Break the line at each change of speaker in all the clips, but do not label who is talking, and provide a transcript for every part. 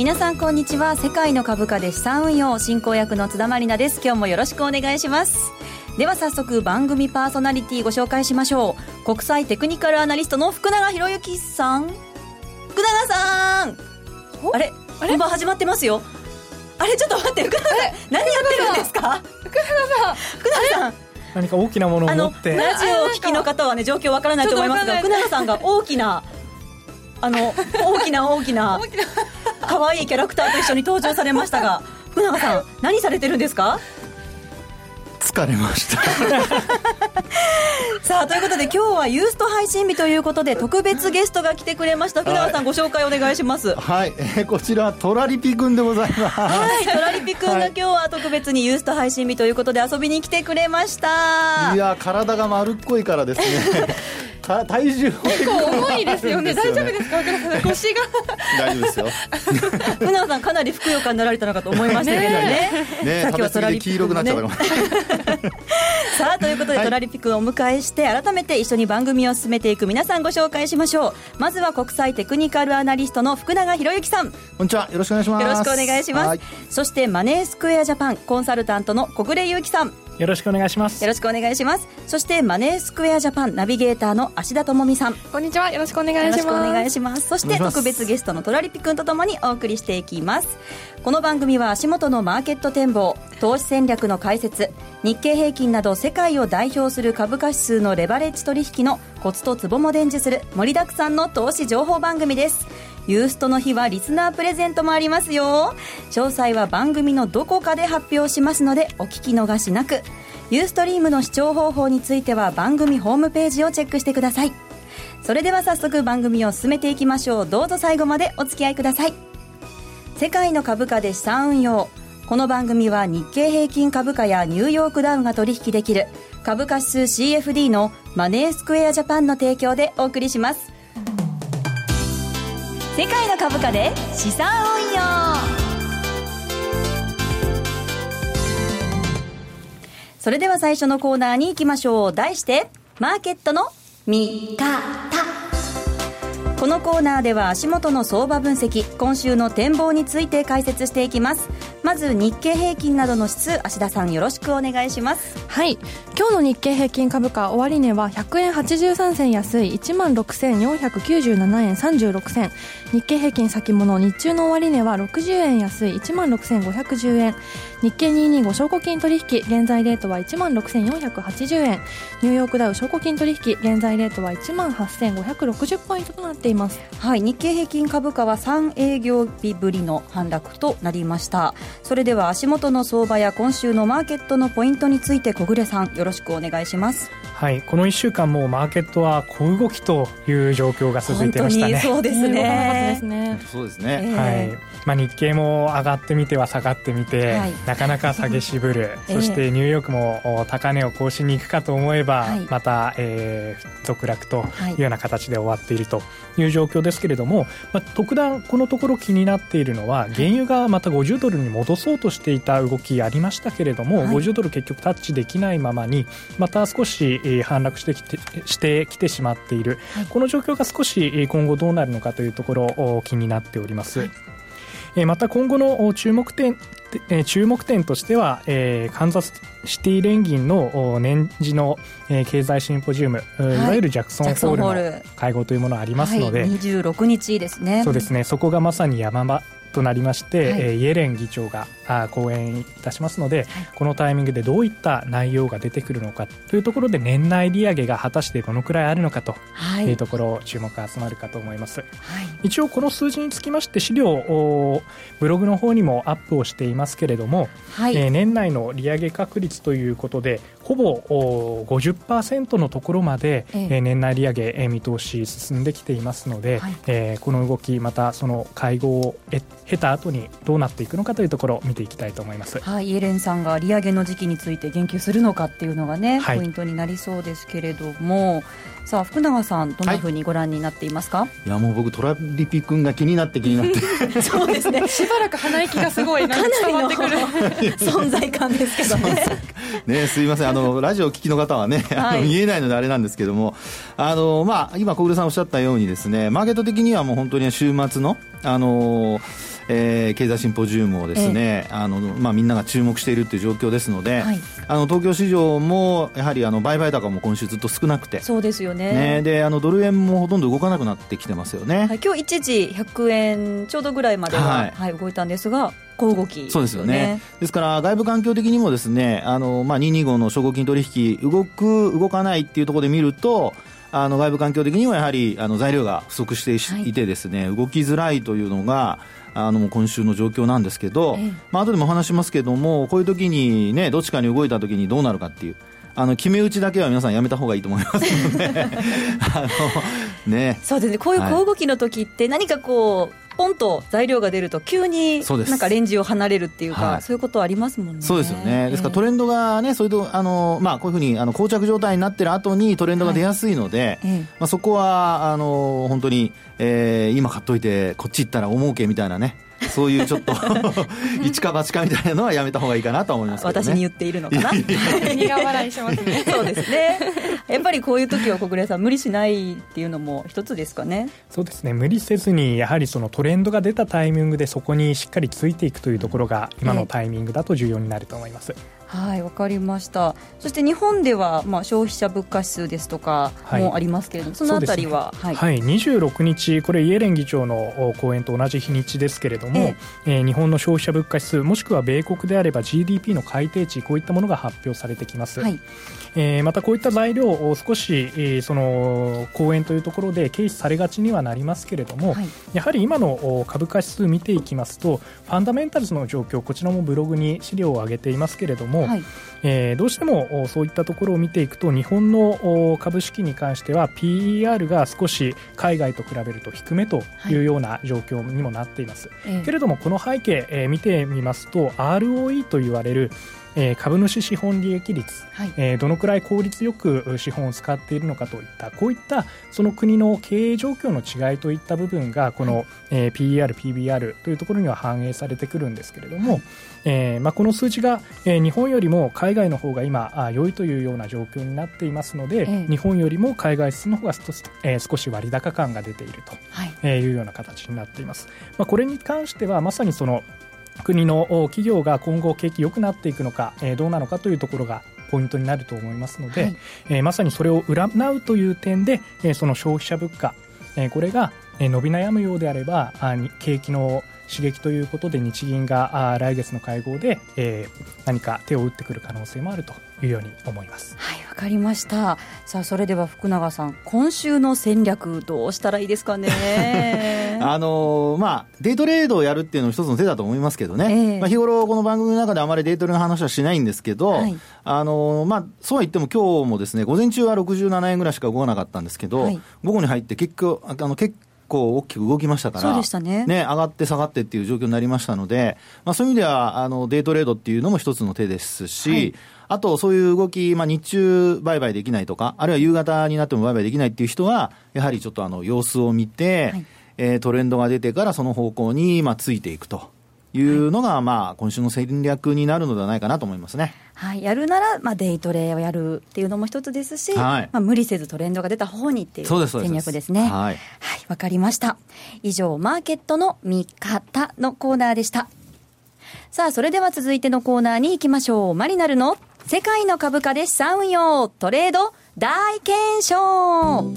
皆さんこんにちは。世界の株価で資産運用進行役の津田まりなです。今日もよろしくお願いします。では早速番組パーソナリティご紹介しましょう。国際テクニカルアナリストの福永博之さん。福永さん。あれ？本番始まってますよ。あれ？ちょっと待って。福永さん何やってるんですか？
福永さん。
福永さん。
何か大きなものを持って。
ラジオを聞きの方はね状況わからないと思いますが福永さんが大きなあの大きな。大きな可愛いキャラクターと一緒に登場されましたが 福永さん何されてるんですか？
疲れました。
さあということで今日はユースト配信日ということで特別ゲストが来てくれました。福永さんご紹介お願いします。
はい、えーこちらトラリピくんでございます。
はい。トラリピくんが今日は特別にユースト配信日ということで遊びに来てくれました。
いや体が丸っこいからですねた体重
結構。重いですよね。大丈夫ですか？腰が。
大丈夫ですよ。
福永さんかなりふくよかになられたのかと思いましたけどね。
ね
さ
っちゃったかも、
さあということで、
はい。
トラリピ君をお迎えして改めて一緒に番組を進めていく皆さんご紹介しましょう。まずは国際テクニカルアナリストの福永博之さん。よ
こんにちは。よろしくお願いします。
ろしくお願いします、
はい。
そしてマネースクエアジャパンコンサルタントの小暮祐樹さんよ
よろしくお願いします。
ろしくお願いします。そしてマネースクエアジャパンナビゲーターの芦田智美さん。よ
こんにちは。よろしくお願いし
ろしくお願
ます
いします。そして特別ゲストのトラリピ君とともにお送りしていきます。この番組は足元のマーケット展望投資戦略の解説日経平均など世界を代表する株価指数のレバレッジ取引のコツとツボも伝授する盛りだくさんの投資情報番組ですユーストの日はリスナープレゼントもありますよ。詳細は番組のどこかで発表しますのでお聞き逃しなく。ユーストリームの視聴方法については番組ホームページをチェックしてください。それでは早速番組を進めていきましょう。どうぞ最後までお付き合いください。世界の株価で資産運用この番組は日経平均株価やニューヨークダウンが取引できる株価指数 CFD のマネースクエアジャパンの提供でお送りします。世界の株価で資産運用。それでは最初のコーナーに行きましょう。題してマーケットの見方。このコーナーでは足元の相場分析今週の展望について解説していきます。まず日経平均などの指数芦田さんよろしくお願いします。
はい。今日の日経平均株価終値は100円83銭安い1万6497円36銭。日経平均先物日中の終値は60円安い1万6510円。日経225証拠金取引現在レートは1万6480円。ニューヨークダウ証拠金取引現在レートは1万8560ポイントとなっています。
はい。日経平均株価は3営業日ぶりの反落となりました。それでは足元の相場や今週のマーケットのポイントについて小暮さんよろしくお願いします。
はい。この1週間もうマーケットは小動きという状況が続いてましたね。
そうです
ね。
そうです
え
ね、
ー
はいまあ、日経も上がってみては下がってみて、
はい。
なかなか下げ渋る、
ええ。
そしてニューヨークもお高値を更新に行くかと思えば、
はい。
また、えー続落と
はい。
いうような形で終わっているという状況ですけれども、まあ、特段このところ気になっているのは原油がまた50ドルに戻そうとしていた動きありましたけれども、
はい。
50ドル結局タッチできないままにまた少し、えー反落してきてしてきてしまっている、
はい。
この状況が少しえー今後どうなるのかというところお気になっております。えーまた今後のお注目点えー注目点としては、えーカンザスシティ連銀のお年次の、えー経済シンポジウム、い、わゆるジャクソンホールの会合というものがありますので、
はい、26日ですね。
そうですね。そこがまさに山場となりまして、
はい。
えーイエレン議長があー講演いたしますので、このタイミングでどういった内容が出てくるのかというところで年内利上げが果たしてどのくらいあるのかと
はい。いう
ところ注目が集まるかと思います。
はい。
一応この数字につきまして資料をブログの方にもアップをしていますけれども、
はい、
えー年内の利上げ確率ということでほぼお50%のところまで、
ええ。
えー年内利上げ、えー見通し進んできていますので、
はい。
えーこの動きまたその会合をえ経た後にどうなっていくのかというところを見ていきたいと思います。
はい、イエレンさんが利上げの時期について言及するのかっていうのがね、
はい。
ポイントになりそうですけれども。さあ福永さんどんなふうにご覧になっていますか、
いやもう僕トラリピ君が気になって気になって。
そうですね。
しばらく鼻息がすごいなんか伝わってくる。
存在感ですけどね。
ね、すいません、あのラジオを聞きの方はね、あ
はい。
の見えないのであれなんですけども、あのまあ、今、小暮さんおっしゃったようにですね、マーケット的にはもう本当に週末の、あのえー、経済シンポジウムをですね、あのまあ、みんなが注目しているという状況ですので、はい、あの東京市場もやはりあの売買高も今週ずっと少なくて。
そうですよね。
ね。であのドル円もほとんど動かなくなってきてますよね、
はい、今日一時100円ちょうどぐらいまでは、はい、はい、動いたんですが小動き、
ね、そうですよね。ですから外部環境的にもですねあの、まあ、225の証拠金取引動く動かないっていうところで見るとあの外部環境的にはやはりあの材料が不足していてですね、はい、動きづらいというのがあの今週の状況なんですけど、ええ、まあ後でもお話しますけどもこういう時にねどっちかに動いた時にどうなるかっていうあの決め打ちだけは皆さんやめた方がいいと思いますので あ
の、ね、そうですね。こういう小動きの時って何かこう、ポンと材料が出ると急になんかレンジを離れるっていうか、はい、そういうことありますもんね。
そうですよね。ですからトレンドがね、それとあのまあこういうふうにあの膠着状態になってる後にトレンドが出やすいので、はい、まあそこはあの本当に、えー、今買っといてこっち行ったらお儲けみたいなね。そういうちょっと 一か八かみたいなのはやめた方がいいかなと思います、ね、
私に言っているのかな？
苦笑いしますね。
そうですね。やっぱりこういう時は小暮さん無理しないっていうのも一つですかね。
そうですね。無理せずにやはりそのトレンドが出たタイミングでそこにしっかりついていくというところが今のタイミングだと重要になると思います、
はいわかりました。そして日本では、まあ、消費者物価指数ですとかもありますけれども、はい、そのあたりは、
ね、はい、はい、26日これイエレン議長の講演と同じ日にちですけれども、ええ。えー、日本の消費者物価指数もしくは米国であれば GDP の改定値こういったものが発表されてきます、はい、えー、またこういった材料を少し、えー、その講演というところで軽視されがちにはなりますけれども、はい、やはり今の株価指数見ていきますとファンダメンタルズの状況こちらもブログに資料を上げていますけれども、はい、えー、どうしてもそういったところを見ていくと日本の株式に関しては PER が少し海外と比べると低めとい。うような状況にもなっています、はい、けれどもこの背景、えー、見てみますと ROE と言われるえー、株主資本利益率、はい、えー、どのくらい効率よく資本を使っているのかといったこういったその国の経営状況の違いといった部分がこの、はい、えー、PER、PBR というところには反映されてくるんですけれども、はい、えー、まあ、この数字が、えー、日本よりも海外の方が今あ良いというような状況になっていますので、えー、日本よりも海外質の方が少し,、えー、少し割高感が出ていると、はい。えー、いうような形になっています。まあ、これに関してはまさにその国の企業が今後景気良くなっていくのか、えー、どうなのかというところがポイントになると思いますので、はい、えー、まさにそれを占うという点で、えー、その消費者物価、えー、これが伸び悩むようであればあ景気の刺激ということで日銀が来月の会合で、えー、何か手を打ってくる可能性もあるというように思います。
はいわかりました。さあそれでは福永さん今週の戦略どうしたらいいですかね？
あのー、まあデイトレードをやるっていうのも一つの手だと思いますけどね、えー、まあ、日頃この番組の中であまりデイトレの話はしないんですけど、はい、あのー、まあそうは言っても今日もですね午前中は67円ぐらいしか動かなかったんですけど、はい、午後に入って結局あの結構大きく動きましたから、
ね
ね上がって下がってっていう状況になりましたので、まあ、そういう意味ではあのデイトレードっていうのも一つの手ですし、はい、あとそういう動き、まあ、日中売買できないとか、あるいは夕方になっても売買できないっていう人は、やはりちょっとあの様子を見て、はい、えー、トレンドが出てからその方向にまあついていくと。いうのが、まあ、今週の戦略になるのではないかなと思いますね。
はい、やるなら、まあ、デイトレをやるっていうのも一つですし、はい、まあ、無理せずトレンドが出た方にっていう戦略ですね。はい、はい、わかりました。以上、マーケットの見方のコーナーでした。さあ、それでは続いてのコーナーに行きましょう。マリナルの世界の株価で資産運用トレード大検証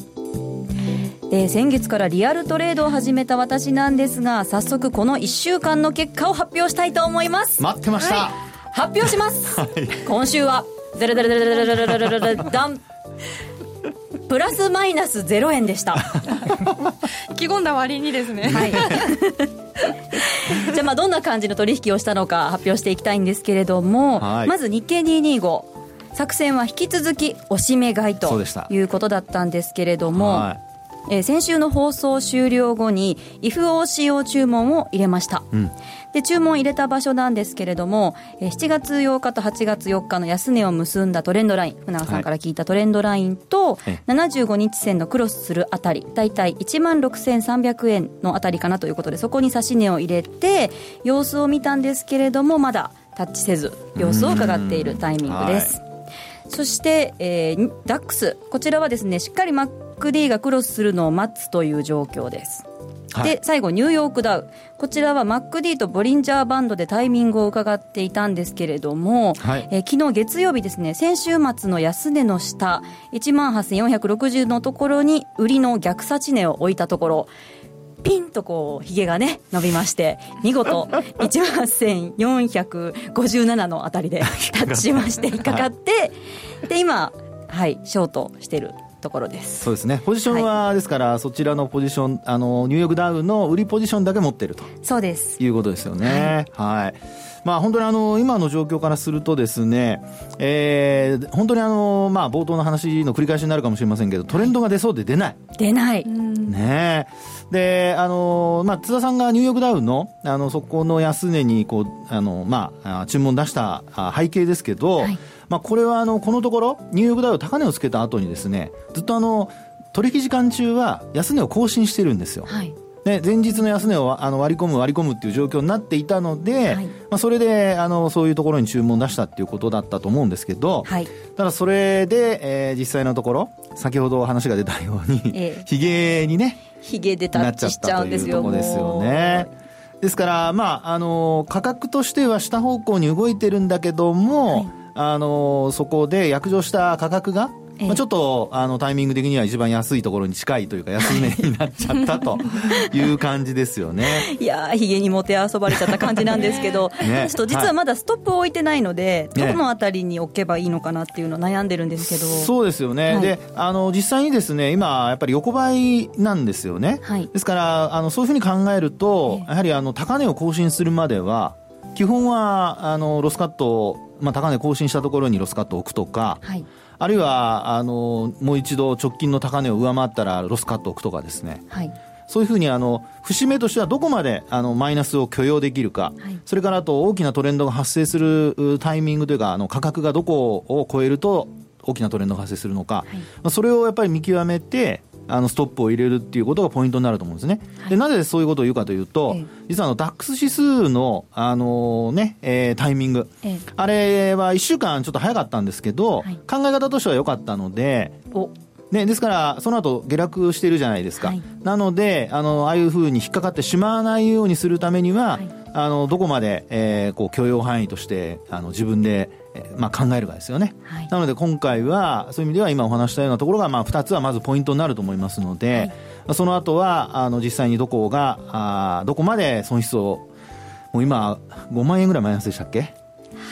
えー、先月からリアルトレードを始めた私なんですが早速この1週間の結果を発表したいと思います
待ってました、はい、
発表します、はい、今週はダラダラダラダラダラダラダンプラスマイナス0円でした
意気込んだ割にですねはい
じゃあまあどんな感じの取引をしたのか発表していきたいんですけれども、はい、まず日経225作戦は引き続きおしめ買いということだったんですけれども、はいえー、先週の放送終了後に IFOCO 注文を入れました、うん、で注文入れた場所なんですけれども、えー、7月8日と8月4日の安値を結んだトレンドライン船川さんから聞いたトレンドラインと、はい、75日線のクロスするあたり大体1万6300円のあたりかなということでそこに指し値を入れて様子を見たんですけれどもまだタッチせず様子を伺っているタイミングです、そして、えー、ダックスこちらはですねしっかりマッ MacD がクロスするのを待つという状況です。
はい。
で最後ニューヨークダウ。こちらは MacD とボリンジャーバンドでタイミングを伺っていたんですけれども、
はい。
えー昨日月曜日ですね先週末の安値の下1万8460のところに売りの逆差値値を置いたところピンとこうひげがね伸びまして 見事1万8457のあたりでタッチしまして引っかかってで今はいショートしてるところです。
そうですね。ポジションは、ですからそちらのポジションあのニューヨークダウの売りポジションだけ持ってると。
そうです。
いうことですよね。はい。まあ本当にあの今の状況からするとですね、えー本当にあのまあ冒頭の話の繰り返しになるかもしれませんけど、トレンドが出そうで出ない。
出ない、
ね。え。で、あの、まあ、津田さんがニューヨークダウの、あの、そこの安値に、こう、あの、まあ、あ注文出したあ背景ですけど、
はい
まあ、これは、あの、このところ、ニューヨークダウ高値をつけた後にですね、ずっとあの、取引時間中は安値を更新してるんですよ。
はい。
ね、前日の安値をあの割り込む、割り込むっていう状況になっていたので、
はい。
まあ、それであのそういうところに注文出したっていうことだったと思うんですけど、
はい。
ただそれで、えー実際のところ、先ほど話が出たように、
ええ。
ひげにね、
ひげでタッチしちゃうんですよ
なっちゃったというところですよね。ですから、まあ、あの、価格としては下方向に動いてるんだけども、
はい
あの、そこで約定した価格が、
ええ。
まあ、ちょっとあのタイミング的には一番安いところに近いというか安値になっちゃったという感じですよね。
いやーひげにもてあそばれちゃった感じなんですけど、
ね。
ちょっと実はまだストップを置いてないので、
ね。
どのあたりに置けばいいのかなっていうのを悩んでるんですけど、
そうですよね、
はい。
であの実際にですね今、やっぱり横ばいなんですよね、
はい。
ですからあのそういうふうに考えると、
ええ。
やはりあの高値を更新するまでは、基本はあのロスカットを、まあ、高値更新したところにロスカットを置くとか、
はい。
あるいはあのもう一度直近の高値を上回ったらロスカットを置くとかですね。
はい。
そういうふうにあの節目としてはどこまであのマイナスを許容できるか、
はい。
それからあと大きなトレンドが発生するうタイミングというかあの価格がどこを超えると大きなトレンドが発生するのか、
い。
まあ、それをやっぱり見極めてあのストップを入れるっていうことがポイントになると思うんですね。でなぜそういうことを言うかというと、
ええ。
実はあのダックス指数の、あのねえータイミング、
ええ。
あれは1週間ちょっと早かったんですけど、
はい。
考え方としては良かったので、
お。
ね、ですから、その後下落してるじゃないですか、
はい。
なのであの、ああいうふうに引っかかってしまわないようにするためには、
はい。
あのどこまで、えーこう許容範囲としてあの自分で、えーまあ、考えるかですよね。
はい。
なので今回は、そういう意味では今お話したようなところが、まあ、2つはまずポイントになると思いますので、その後はあの実際にどこがあーどこまで損失を、もう今、5万円ぐらいマイナスでしたっけ、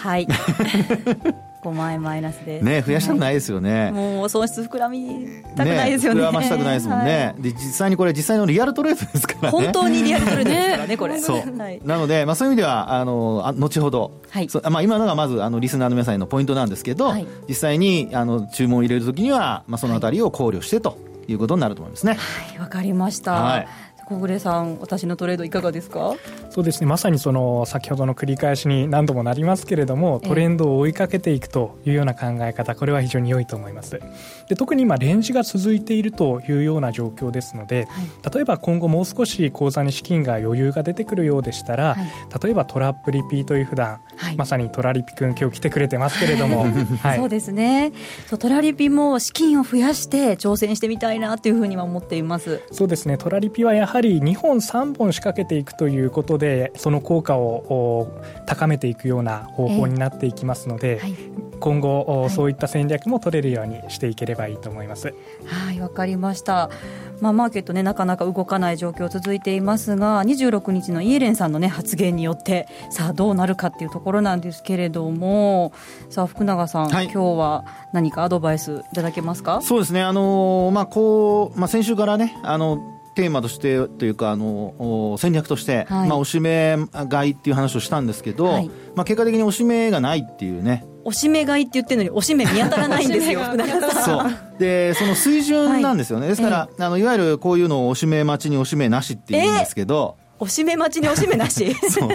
はい 5万円マイナスです。
ね、増やしたく
い、
ないですよね。
もう損失膨らみたくないですよね。
膨らましたくないですもんね、
は
で実際にこれ、実際のリアルトレードですからね。
本当にリアルトレードですからねこれ
なので、まあ、そういう意味ではあのあ後ほど、
はい。
そうまあ、今のがまずあのリスナーの皆さんへのポイントなんですけど、
はい。
実際にあの注文を入れるときには、まあ、そのあたりを考慮してということになると思いますね。
はい。わかりました、
はい
小暮さん私のトレードいかがですか？
そうですね。まさにその先ほどの繰り返しに何度もなりますけれども
ええ。
トレンドを追いかけていくというような考え方これは非常に良いと思います。で特に今レンジが続いているというような状況ですので、例えば今後もう少し口座に資金が余裕が出てくるようでしたら、
はい。
例えばトラップリピートイフダン、
はい。
まさにトラリピ君今日来てくれてますけれども、はい。
そうですね。そうトラリピも資金を増やして挑戦してみたいなというふうには思っています。
そうですね。トラリピはやはり2本3本仕掛けていくということでその効果をお高めていくような方法になっていきますので、
はい。
今後、そういった戦略も取れるようにしていければいいと思います。
はいわかりました、まあ、マーケットねなかなか動かない状況続いていますが26日のイエレンさんのね発言によってさあどうなるかっていうところなんですけれどもさあ福永さん、
はい。
今日は何かアドバイスいただけますか？
そうですね、あのーまあこうまあ、先週からね、あのテーマとしてというか、あのお戦略として、
はい。
まあ、おしめ買いっていう話をしたんですけど、
はい。
まあ、結果的におしめがないっていうね、
おしめ買いって言ってるのにおしめ見当たらないんですよ
そう。でその水準なんですよね、
はい。
ですから、あのいわゆるこういうのをおしめ待ちにおしめなしっていうんですけど、
おしめ待ちにおしめなし。
そう。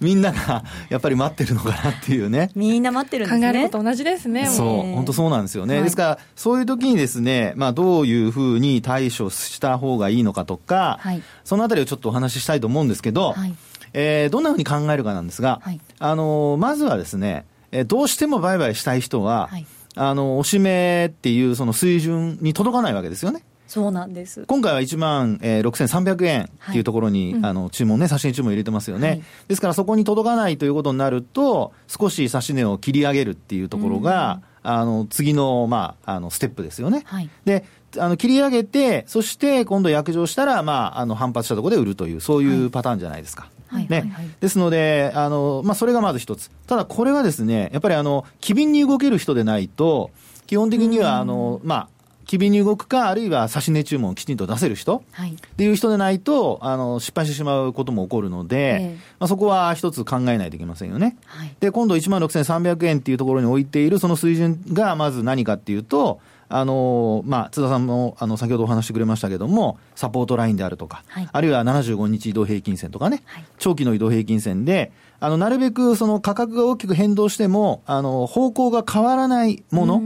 みんながやっぱり待ってるのかなっていうね。
みんな待ってるんですね。
考えること同じですね。もう。
そう。
ね
本当そうなんですよね、
はい。
ですから、そういう時にですね、まあ、どういうふうに対処した方がいいのかとか、
はい。
そのあたりをちょっとお話ししたいと思うんですけど、
はい。
えーどんなふうに考えるかなんですが、
はい。
あのーまずはですね、えーどうしても売買したい人は、
はい。
あのおしめっていうその水準に届かないわけですよね。
そうなんです。
今回は1万、えー、6300円っていうところに、はい、あの注文ね、指値注文入れてますよね、はい、ですからそこに届かないということになると、少し指値を切り上げるっていうところが、あの次の,、まあ、あのステップですよね。はい、であの切り上げて、そして今度約定したら、まあ、あの反発したところで売るという、そういうパターンじゃないですか。はい。ね、ですので、あのまあ、それがまず一つ、ただこれはですね、やっぱりあの機敏に動ける人でないと、基本的にはあの、まあ、機敏に動くか、あるいは指値注文をきちんと出せる人、はい、っていう人でないとあの、失敗してしまうことも起こるので、えー、まあ、そこは一つ考えないといけませんよね。はい、で、今度1万6300円っていうところに置いているその水準がまず何かっていうと、あのまあ、津田さんもあの先ほどお話してくれましたけれども、サポートラインであるとか、はい、あるいは75日移動平均線とかね、はい、長期の移動平均線で、あのなるべくその価格が大きく変動しても、あの方向が変わらないもの、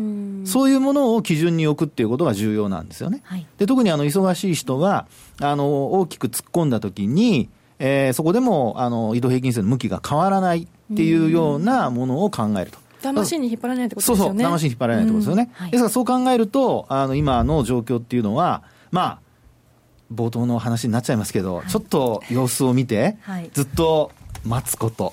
そういうものを基準に置くっていうことが重要なんですよね。はい、で特にあの忙しい人はあの大きく突っ込んだときに、えー、そこでもあの移動平均線の向きが変わらないっていうようなものを考えると。
魂に引っ張られないってことですよね。そうそう、
魂に引っ張られないってことですよね。うんはい、ですからそう考えると、あの、今の状況っていうのは、まあ、冒頭の話になっちゃいますけど、はい、ちょっと様子を見て、はい、ずっと待つこと。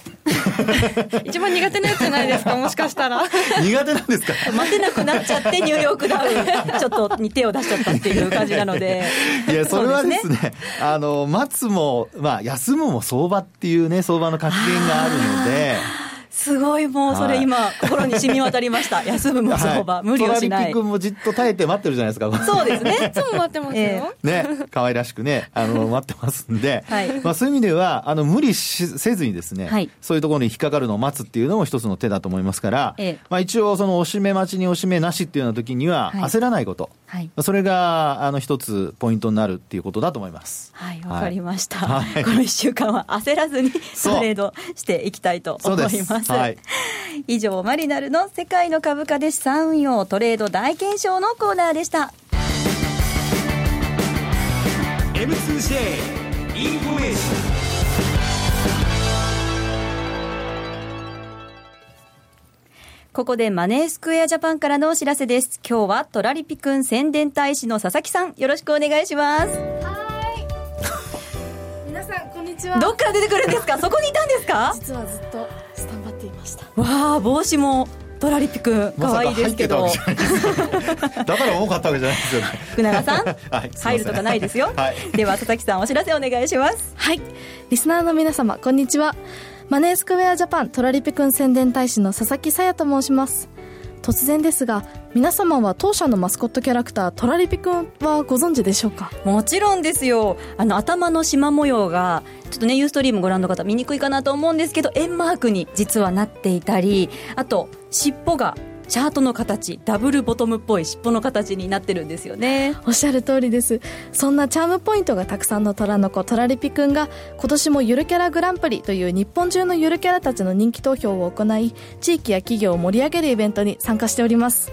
一番苦手なやつじゃないですか、もしかしたら。
苦手なんですか？
待てなくなっちゃって、ニューヨークダウン、ちょっとに手を出しちゃったっていう感じなので。
いや、それはですね、すねあの、待つも、まあ、休むも相場っていうね、相場の格言があるので、
すごい、もうそれ今、心に染み渡りました。休むも相場、無理をしない。
君もじっと耐えて待ってるじゃないですか。
そうですね。
いつも待ってますよ。
ね、可愛らしくね、あの、待ってますんで、はい、まあそういう意味では、あの、無理しせずにですね、はい、そういうところに引っかかるのを待つっていうのも一つの手だと思いますから、ええ、まあ一応、その、おしめ待ちにおしめなしっていうような時には、焦らないこと。はい、それがあの一つポイントになるっていうことだと思います。
はい、わかりました。はい、この一週間は焦らずにトレードしていきたいと思います。はい、以上マリナルの世界の株価で資産運用トレード大検証のコーナーでした。M2J インフォメーションここでマネースクエアジャパンからのお知らせです。今日はトラリピくん宣伝大使の佐々木さん、よろしくお願いします。は
い。皆さん、こんにちは。
どっから出てくるんですか？そこにいたんですか？
実はずっとスタンバっていました。
わあ、帽子も。トラリピくん、可愛いですけど。
だから多かったわけじゃないですよね。
福永さん、はい、入るとかないですよ。はい、では佐々木さん、お知らせお願いします。
はい、リスナーの皆様、こんにちは。マネースクエアジャパントラリピくん宣伝大使の佐々木さやと申します。突然ですが皆様は当社のマスコットキャラクタートラリピくんはご存知でしょうか？
もちろんですよ。あの頭の縞模様がちょっとねユーストリームご覧の方見にくいかなと思うんですけど円マークに実はなっていたりあと尻尾がチャートの形ダブルボトムっぽい尻尾の形になってるんですよね。
おっしゃる通りです。そんなチャームポイントがたくさんの虎の子トラリピくんが今年もゆるキャラグランプリという日本中のゆるキャラたちの人気投票を行い地域や企業を盛り上げるイベントに参加しております。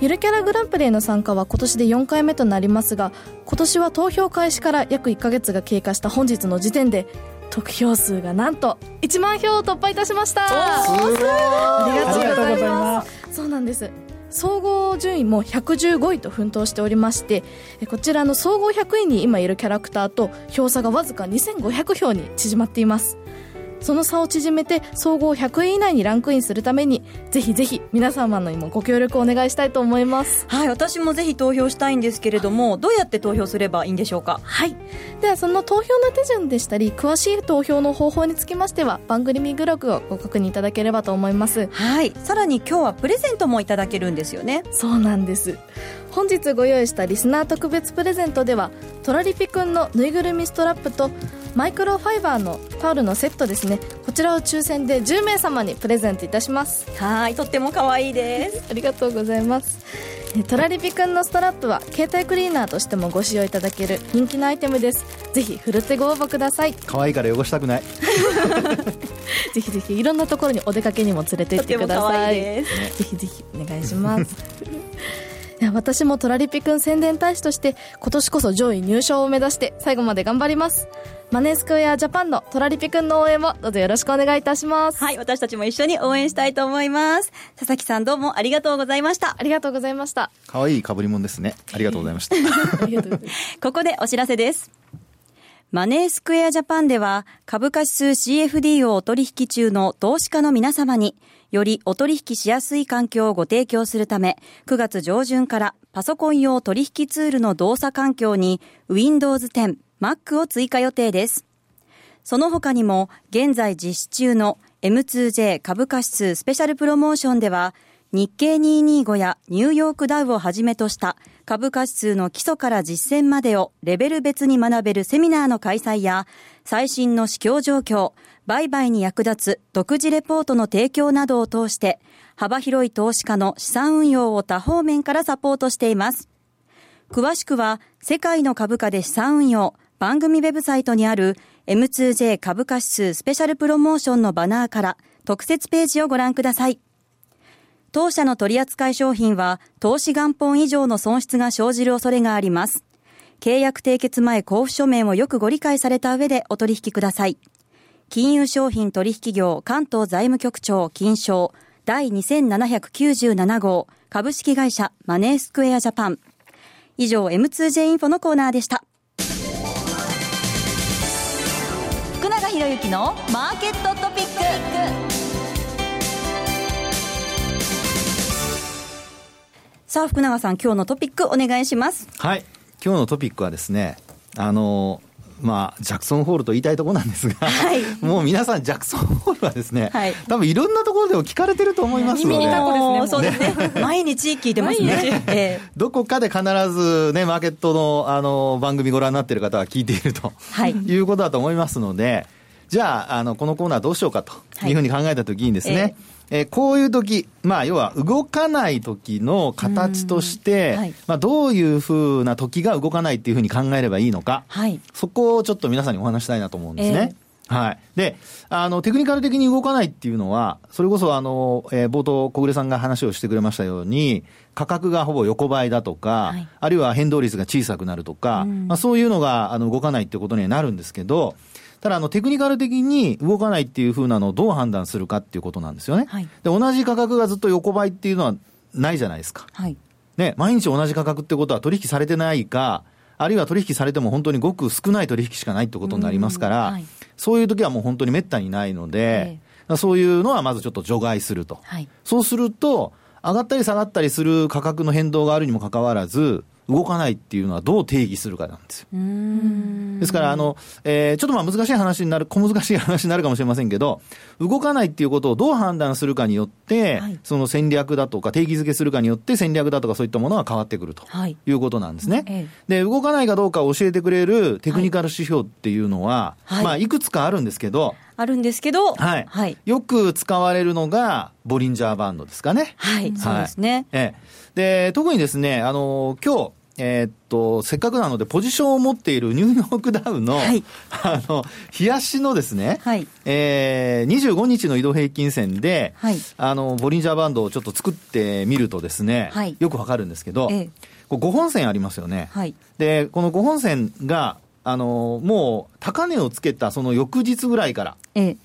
ゆるキャラグランプリへの参加は今年で4回目となりますが今年は投票開始から約1ヶ月が経過した本日の時点で得票数がなんと1万票を突破いたしました。
すごい。あ
りがとうございます。そうなんです。総合順位も115位と奮闘しておりましてこちらの総合100位に今いるキャラクターと票差がわずか2500票に縮まっていますその差を縮めて総合100位以内にランクインするためにぜひぜひ皆様の今ご協力をお願いしたいと思います。
はい私もぜひ投票したいんですけれどもどうやって投票すればいいんでしょうか？
はい。ではその投票の手順でしたり詳しい投票の方法につきましては番組グログをご確認いただければと思います。
はい。さらに今日はプレゼントもいただけるんですよね。
そうなんです本日ご用意したリスナー特別プレゼントではトラリピくんのぬいぐるみストラップとマイクロファイバーのタオルのセットですね。こちらを抽選で10名様にプレゼントいたします。
はいとっても可愛いです。
ありがとうございます。トラリピくんのストラップは携帯クリーナーとしてもご使用いただける人気のアイテムです。ぜひふるってご応募ください。
可愛いから汚したくない。
ぜひぜひいろんなところにお出かけにも連れて行ってください。ぜひぜひお願いします いや私もトラリピくん宣伝大使として今年こそ上位入賞を目指して最後まで頑張りますマネースクエアジャパンのトラリピくんの応援もどうぞよろしくお願いいたします
はい、私たちも一緒に応援したいと思います。佐々木さんどうもありがとうございました
あ。りがとうございました
かわいい被り物ですね。ありがとうございました。
ありがとうございます
ここでお知らせです。マネースクエアジャパンでは株価指数 CFD をお取引中の投資家の皆様によりお取引しやすい環境をご提供するため9月上旬からパソコン用取引ツールの動作環境に Windows 10、Mac を追加予定です。その他にも現在実施中の M2J 株価指数スペシャルプロモーションでは日経225やニューヨークダウをはじめとした株価指数の基礎から実践までをレベル別に学べるセミナーの開催や最新の市況状況、売買に役立つ独自レポートの提供などを通して幅広い投資家の資産運用を多方面からサポートしています。詳しくは世界の株価で資産運用番組ウェブサイトにある M2J 株価指数スペシャルプロモーションのバナーから特設ページをご覧ください。当社の取扱商品は投資元本以上の損失が生じる恐れがあります。契約締結前交付書面をよくご理解された上でお取引ください。金融商品取引業関東財務局長金賞第2797号株式会社マネースクエアジャパン。以上 M2J インフォのコーナーでした。福永博之のマーケットトピック。さあ福永さん今日のトピックお願いします。
はい。今日のトピックはですね、あの、まあ、ジャクソンホールと言いたいところなんですが、
はい。
もう皆さん、ジャクソンホールはですね、
はい。
多分いろんなところでも聞かれてると思いますので、
もうそうですね。毎日聞いてますね。ええ。
どこかで必ずね、マーケットのあの番組ご覧になっている方は聞いていると、
はい。
いうことだと思いますので、じゃあ、あの、このコーナーどうしようかというふうに考えたときにですね、えーこういう時、まあ、要は動かない時の形として、
うんはい
まあ、どういうふうな時が動かないっていうふうに考えればいいのか、
はい。
そこをちょっと皆さんにお話したいなと思うんですね。はい。で、あの、テクニカル的に動かないっていうのは、それこそあの、えー冒頭、小暮さんが話をしてくれましたように、価格がほぼ横ばいだとか、
はい
あるいは変動率が小さくなるとか、
うん
まあ、そういうのがあの動かないってことにはなるんですけど、ただあの、テクニカル的に動かないっていうふうなのをどう判断するかっていうことなんですよね。
はい
で、同じ価格がずっと横ばいっていうのはないじゃないですか。
はい。
ね、毎日同じ価格ってことは取引されてないか、あるいは取引されても本当にごく少ない取引しかないってことになりますから、
うんはい
そういう時はもう本当にめったにないので、そういうのはまずちょっと除外すると。
はい。
そうすると、上がったり下がったりする価格の変動があるにもかかわらず、動かないっていうのはどう定義するかなんですよ。ですから、あの、えーちょっとまあ難しい話になる、小難しい話になるかもしれませんけど、動かないっていうことをどう判断するかによって、
はい
その戦略だとか、定義づけするかによって戦略だとかそういったものが変わってくると
はい。
いうことなんですね。
え
で、動かないかどうかを教えてくれるテクニカル指標っていうのは、
はい
まあいくつかあるんですけど、
あるんですけど、
はい。
はい。
よく使われるのが、ボリンジャーバンドですかね。
はい。そうですね。
ええ。で、特にですね、あの、今日、えーっと、せっかくなので、ポジションを持っているニューヨークダウの、
はい
あの、冷やしのですね、
はい。
えー、25日の移動平均線で、
はい
あの、ボリンジャーバンドをちょっと作ってみるとですね、
はい
よくわかるんですけど、
ええ
こう5本線ありますよね。
はい。
で、この5本線が、あの、もう高値をつけたその翌日ぐらいから、
ええ。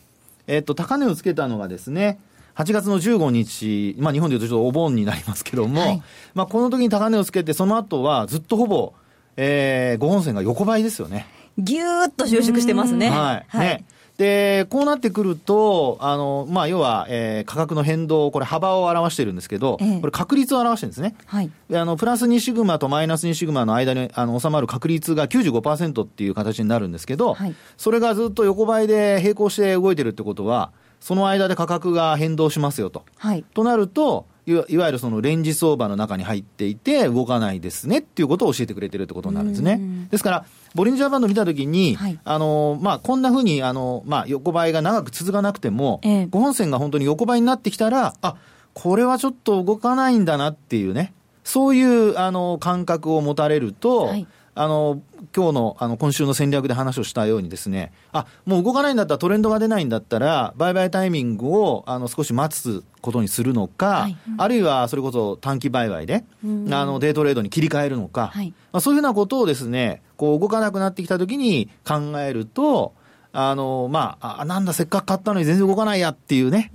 えっと、高値をつけたのがですね、8月の15日、まあ日本でいうとちょっとお盆になりますけども、
はい
まあこの時に高値をつけて、その後はずっとほぼ、えー、5本線が横ばいですよね。
ぎゅーっと収縮してますね。
はい。ね。で、こうなってくると、あの、まあ、要は、えー価格の変動、これ幅を表してるんですけど、
ええ
これ確率を表してるんですね。
はい。
であの、プラス2シグマとマイナス2シグマの間に、あの、収まる確率が95%っていう形になるんですけど、
はい
それがずっと横ばいで並行して動いてるってことは、その間で価格が変動しますよと。
はい。
となると、いわゆるそのレンジ相場の中に入っていて、動かないですねっていうことを教えてくれてるってことになるんですね。
うん。
ですから、ボリンジャーバンド見たときに、
はい。
あの、まあ、こんなふうに、あの、まあ、横ばいが長く続かなくても、
ええ。
5本線が本当に横ばいになってきたら、あ、これはちょっと動かないんだなっていうね、そういう、あの、感覚を持たれると、
はい
あの、今日の、あの、今週の戦略で話をしたようにですね、あ、もう動かないんだったらトレンドが出ないんだったら、売買タイミングを、あの、少し待つことにするのか、はい。あるいはそれこそ短期売買で、あの、デイトレードに切り替えるのか、はい、まあ、そういうふうなことをですね、こう動かなくなってきたときに考えると、あの、まあ、あ、なんだ、せっかく買ったのに全然動かないやっていうね、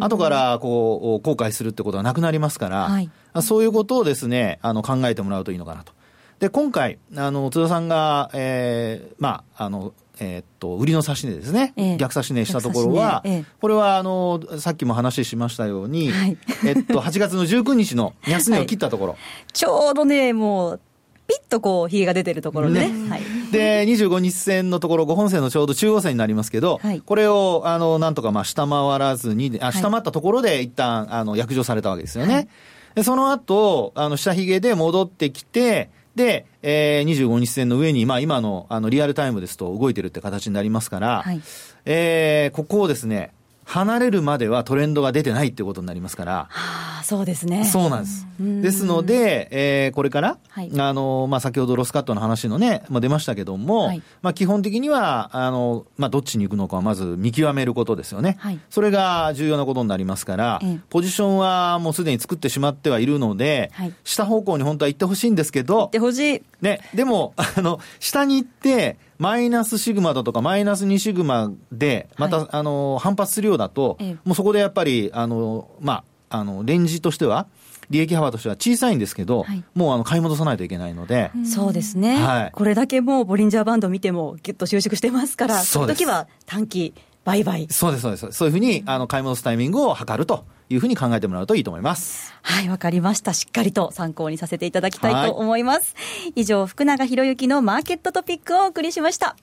後からこう、後悔するってことはなくなりますから、はい、そういうことをですね、あの、考えてもらうといいのかなと。で、今回、あの、津田さんが、えー、まあ、あの、えー、っと、売りの指値ですね、えー、逆指値したところは、えー、これは、あの、さっきも話しましたように、はい、えっと、8月の19日の安値を切ったところ。はい、
ちょうどね、もう、ピッとこう、冷えが出てるところでね。ね。はい、
で、25日線のところ、5本線のちょうど中央線になりますけど、はい、これを、あの、なんとか、まあ、下回らずに、あ、下回ったところで一旦、あの、約定されたわけですよね。はい、でその後、あの、下髭で戻ってきて、で、えー、25日線の上に、まあ、今のあのリアルタイムですと動いてるって形になりますから、はい、えー、ここをですね、離れるまではトレンドが出てないってことになりますから。
はあ、そうですね。
そうなんです。ですので、えー、これから、はい、あの、まあ、先ほどロスカットの話のね、まあ、出ましたけども、はい、まあ、基本的には、あの、まあ、どっちに行くのかはまず見極めることですよね。はい、それが重要なことになりますから、ええ、ポジションはもうすでに作ってしまってはいるので、はい、下方向に本当は行ってほしいんですけど、
行ってほしい。
ね、でも、あの、下に行って、マイナスシグマだとかマイナス2シグマで、また、はい、あの、反発するようだと、ええ、もうそこでやっぱり、あの、まあ、あの、レンジとしては、利益幅としては小さいんですけど、はい、もうあの買い戻さないといけないので。
そうですね。はい、これだけもうボリンジャーバンド見てもぎゅっと収縮してますから、その時は短期売買。
そうです、そうです。そういうふうに、あの、買い戻すタイミングを測るというふうに考えてもらうといいと思います。
はい、わかりました。しっかりと参考にさせていただきたいと思います。以上、福永博之のマーケットトピックをお送りしました。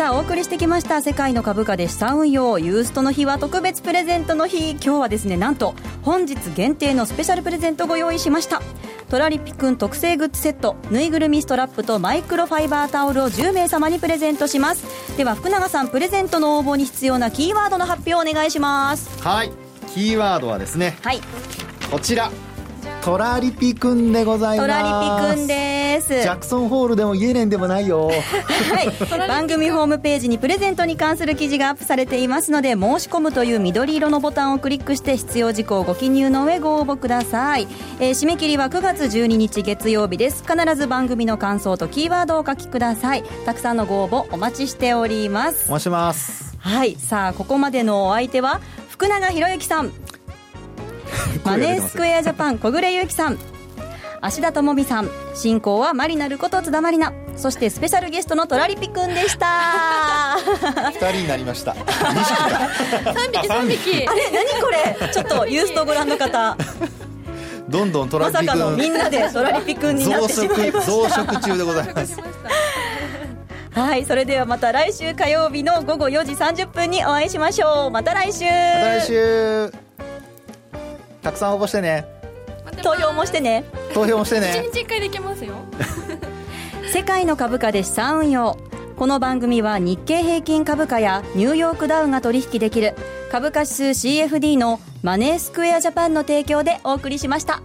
さあお送りしてきました世界の株価で資産運用ユーストの日は特別プレゼントの日。今日はですねなんと本日限定のスペシャルプレゼントご用意しました。トラリピくん特製グッズセットぬいぐるみストラップとマイクロファイバータオルを10名様にプレゼントします。では福永さんプレゼントの応募に必要なキーワードの発表をお願いします。
はい。キーワードはですね
はい。
こちらトラリピくんでございます。ト
ラリピくんです。ジ
ャクソンホールでもイエレンでもないよ。
はい。番組ホームページにプレゼントに関する記事がアップされていますので申し込むという緑色のボタンをクリックして必要事項をご記入の上ご応募ください、えー、締め切りは9月12日月曜日です。必ず番組の感想とキーワードをお書きください。たくさんのご応募お待ちしております。
お待ちします。
はい。さあここまでのお相手は福永博之さんマネースクエアジャパン小暮優樹さん。芦田智美さん。進行はマリナルこと津田まりなそしてスペシャルゲストのトラリピくんでした。
二人になりました。
三匹三匹
あれ何これ？ちょっとユーストご覧の方。
どんどんトラリピくん。まさか
のみんなでトラリピくんになってしまいました。
増殖中でございます。
はいそれではまた来週火曜日の午後4時30分にお会いしましょう。また来週。ま
た来週たくさん応募してね。
投票もしてね。
投票もしてね。
1日1回できますよ。
世界の株価で資産運用。この番組は日経平均株価やニューヨークダウが取引できる株価指数 CFD のマネースクエアジャパンの提供でお送りしました。